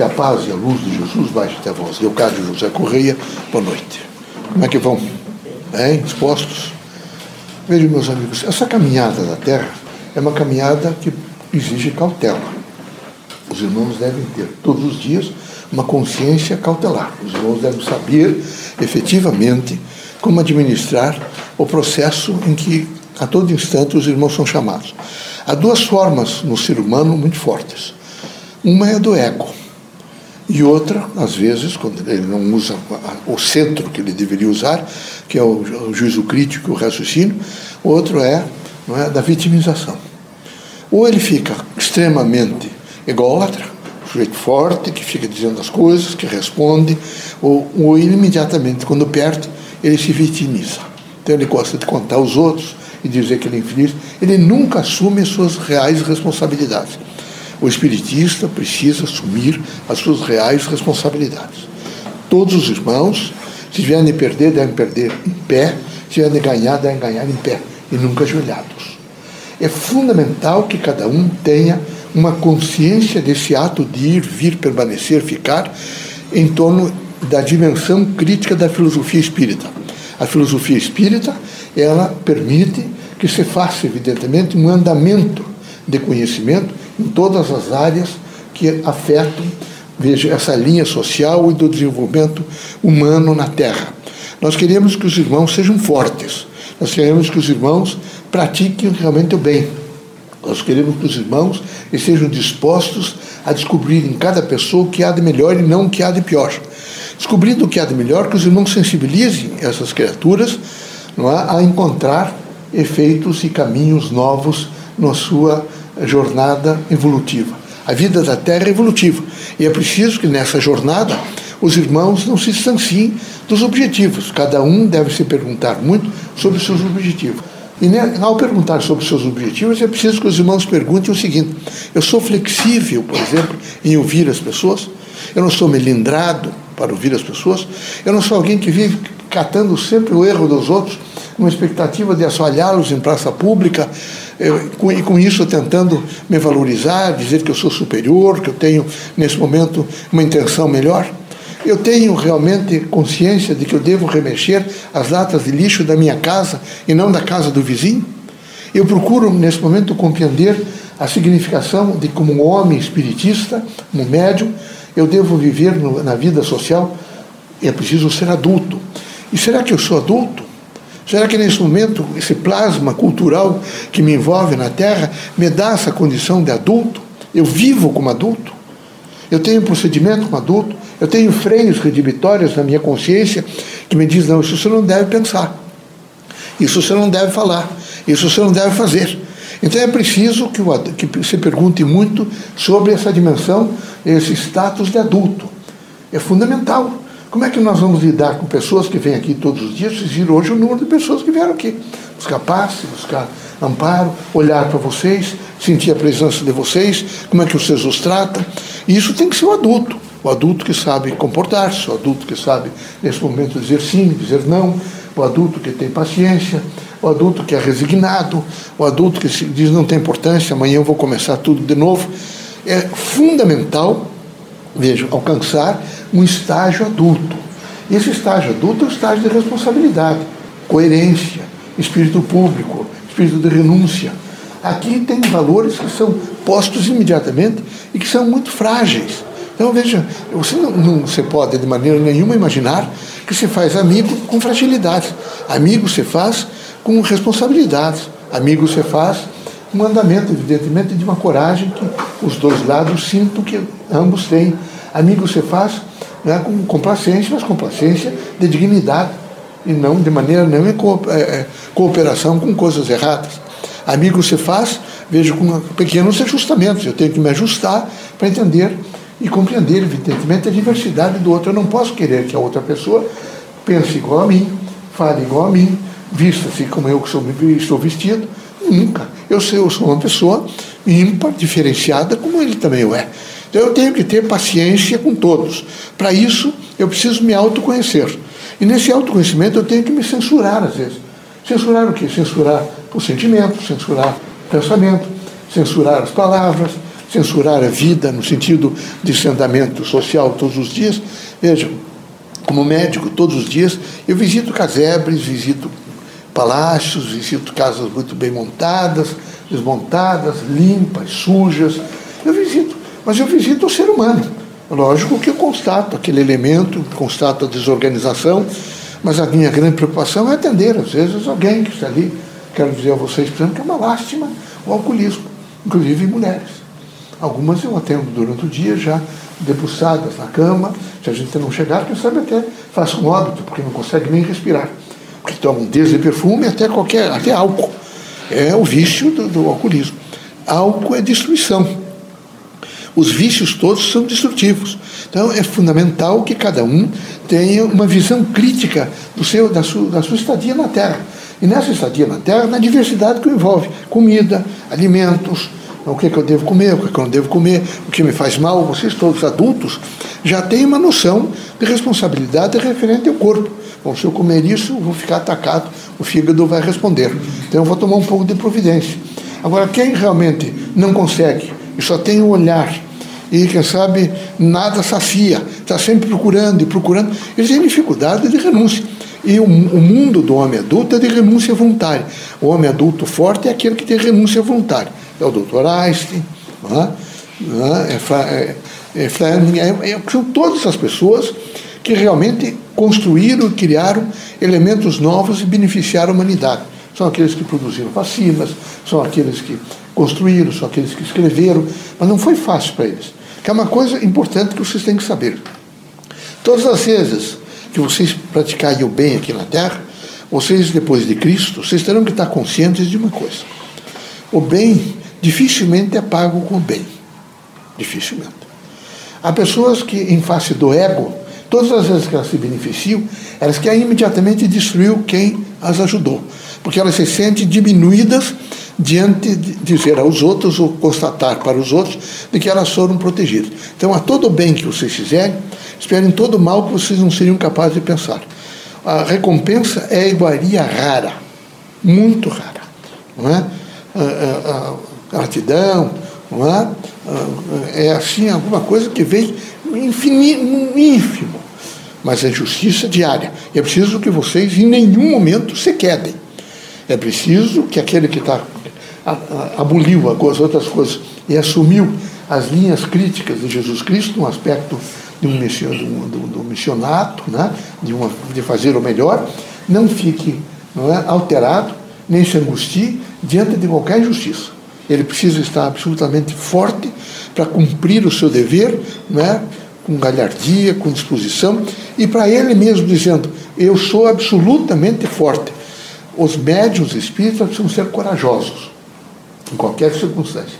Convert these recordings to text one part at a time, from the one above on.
Que a paz e a luz de Jesus baixe até vós. Leocádio José Correia, boa noite. Como é que vão? Bem, dispostos? Vejam, meus amigos, essa caminhada da Terra é uma caminhada que exige cautela. Os irmãos devem ter todos os dias uma consciência cautelar. Os irmãos devem saber efetivamente como administrar o processo em que a todo instante os irmãos são chamados. Há duas formas no ser humano muito fortes. Uma é do ego, e outra, às vezes, quando ele não usa o centro que ele deveria usar, que é o juízo crítico, o raciocínio, outro é, não é da vitimização. Ou ele fica extremamente ególatra, sujeito forte, que fica dizendo as coisas, que responde, ou, ou imediatamente, quando perde, ele se vitimiza. Então ele gosta de contar aos outros e dizer que ele é infeliz. Ele nunca assume as suas reais responsabilidades. O espiritista precisa assumir as suas reais responsabilidades. Todos os irmãos, se vierem perder, devem perder em pé, se vierem ganhar, devem ganhar em pé, e nunca ajoelhados. É fundamental que cada um tenha uma consciência desse ato de ir, vir, permanecer, ficar, em torno da dimensão crítica da filosofia espírita. A filosofia espírita, ela permite que se faça, evidentemente, um andamento de conhecimento em todas as áreas que afetam, veja, essa linha social e do desenvolvimento humano na Terra. Nós queremos que os irmãos sejam fortes, nós queremos que os irmãos pratiquem realmente o bem. Nós queremos que os irmãos estejam dispostos a descobrir em cada pessoa o que há de melhor e não o que há de pior. Descobrindo o que há de melhor, que os irmãos sensibilizem essas criaturas é, a encontrar efeitos e caminhos novos na sua jornada evolutiva. A vida da Terra é evolutiva e é preciso que nessa jornada os irmãos não se distanciem dos objetivos. Cada um deve se perguntar muito sobre os seus objetivos. E ao perguntar sobre os seus objetivos, é preciso que os irmãos perguntem o seguinte: eu sou flexível, por exemplo, em ouvir as pessoas? Eu não sou melindrado para ouvir as pessoas? Eu não sou alguém que vive catando sempre o erro dos outros, uma expectativa de assoalhá-los em praça pública, e com isso tentando me valorizar, dizer que eu sou superior, que eu tenho, nesse momento, uma intenção melhor? Eu tenho realmente consciência de que eu devo remexer as latas de lixo da minha casa e não da casa do vizinho? Eu procuro, nesse momento, compreender a significação de como um homem espiritista, um médium, eu devo viver no, na vida social é preciso ser adulto. E será que eu sou adulto? Será que nesse momento esse plasma cultural que me envolve na Terra me dá essa condição de adulto? Eu vivo como adulto? Eu tenho procedimento como adulto? Eu tenho freios redibitórios na minha consciência que me diz não, isso você não deve pensar. Isso você não deve falar. Isso você não deve fazer. Então é preciso que, o, que se pergunte muito sobre essa dimensão, esse status de adulto. É fundamental. Como é que nós vamos lidar com pessoas que vêm aqui todos os dias? Vocês viram hoje o número de pessoas que vieram aqui. Buscar paz, buscar amparo, olhar para vocês, sentir a presença de vocês, como é que vocês os tratam. E isso tem que ser o adulto. O adulto que sabe comportar-se, o adulto que sabe, nesse momento, dizer sim, dizer não, o adulto que tem paciência, o adulto que é resignado, o adulto que diz não tem importância, amanhã eu vou começar tudo de novo. É fundamental, veja, alcançar um estágio adulto. Esse estágio adulto é o estágio de responsabilidade, coerência, espírito público, espírito de renúncia. Aqui tem valores que são postos imediatamente e que são muito frágeis. Então veja, você não, não você pode de maneira nenhuma imaginar que se faz amigo com fragilidade. Amigo se faz com responsabilidades. Amigo se faz com mandamento, evidentemente, de uma coragem que os dois lados sintam que ambos têm. Amigo se faz né, com complacência, mas complacência de dignidade e não de maneira nenhuma é, é, cooperação com coisas erradas. Amigo se faz, vejo, com pequenos ajustamentos. Eu tenho que me ajustar para entender e compreender, evidentemente, a diversidade do outro. Eu não posso querer que a outra pessoa pense igual a mim, fale igual a mim, vista-se como eu sou, estou vestido. Nunca. Eu, eu sou uma pessoa ímpar, diferenciada, como ele também é. Então eu tenho que ter paciência com todos. Para isso, eu preciso me autoconhecer. E nesse autoconhecimento eu tenho que me censurar às vezes. Censurar o quê? Censurar o sentimento, censurar o pensamento, censurar as palavras, censurar a vida no sentido de sentamento social todos os dias. Vejam, como médico, todos os dias eu visito casebres, visito palácios, visito casas muito bem montadas, desmontadas, limpas, sujas. Eu visito, mas eu visito o ser humano. Lógico que eu constato aquele elemento, constato a desorganização, mas a minha grande preocupação é atender, às vezes, alguém que está ali. Quero dizer a vocês, por exemplo, que é uma lástima o alcoolismo, inclusive em mulheres. Algumas eu atendo durante o dia já debruçadas na cama, se a gente não chegar, quem sabe até faça um óbito, porque não consegue nem respirar. Porque tomam desde perfume até qualquer, até álcool. É o vício do, do alcoolismo. Álcool é destruição. Os vícios todos são destrutivos. Então é fundamental que cada um tenha uma visão crítica do seu, da, sua, da sua estadia na Terra. E nessa estadia na Terra, na diversidade que envolve comida, alimentos, o que, é que eu devo comer, o que, é que eu não devo comer, o que me faz mal. Vocês todos adultos já têm uma noção de responsabilidade referente ao corpo. Bom, se eu comer isso, eu vou ficar atacado, o fígado vai responder. Então eu vou tomar um pouco de providência. Agora, quem realmente não consegue e só tem o olhar e, quem sabe, nada sacia, está sempre procurando e procurando, ele tem dificuldade de renúncia. E o, o, mundo do homem adulto é de renúncia voluntária. O homem adulto forte é aquele que tem renúncia voluntária. É o doutor Einstein, é? Não é? É, é, Fleming, é, é, são todas as pessoas que realmente construíram e criaram elementos novos e beneficiaram a humanidade. São aqueles que produziram vacinas, são aqueles que construíram, são aqueles que escreveram, mas não foi fácil para eles. Que é uma coisa importante que vocês têm que saber. Todas as vezes que vocês praticarem o bem aqui na Terra, vocês, depois de Cristo, vocês terão que estar conscientes de uma coisa. O bem dificilmente é pago com o bem. Dificilmente. Há pessoas que, em face do ego, todas as vezes que elas se beneficiam, elas querem imediatamente destruir quem as ajudou. Porque elas se sentem diminuídas diante de dizer aos outros ou constatar para os outros de que elas foram protegidas. Então, a todo bem que vocês fizerem, esperem todo mal que vocês não seriam capazes de pensar. A recompensa é iguaria rara, muito rara. Não é? A, a, a gratidão, não é? é assim alguma coisa que vem infinito, ínfimo, mas é justiça diária. E é preciso que vocês em nenhum momento se quedem. É preciso que aquele que está aboliu as outras coisas e assumiu as linhas críticas de Jesus Cristo no aspecto de um, de um, missionato, né? de, uma, de fazer o melhor, não fique não é, alterado, nem se angustie diante de qualquer injustiça. Ele precisa estar absolutamente forte para cumprir o seu dever, não é? com galhardia, com disposição, e para ele mesmo dizendo: Eu sou absolutamente forte. Os médios espíritas precisam ser corajosos, em qualquer circunstância.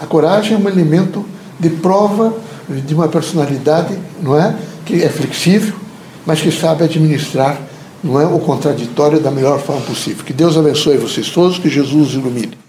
A coragem é um elemento de prova de uma personalidade, não é, que é flexível, mas que sabe administrar, não é, o contraditório da melhor forma possível. Que Deus abençoe vocês todos, que Jesus ilumine.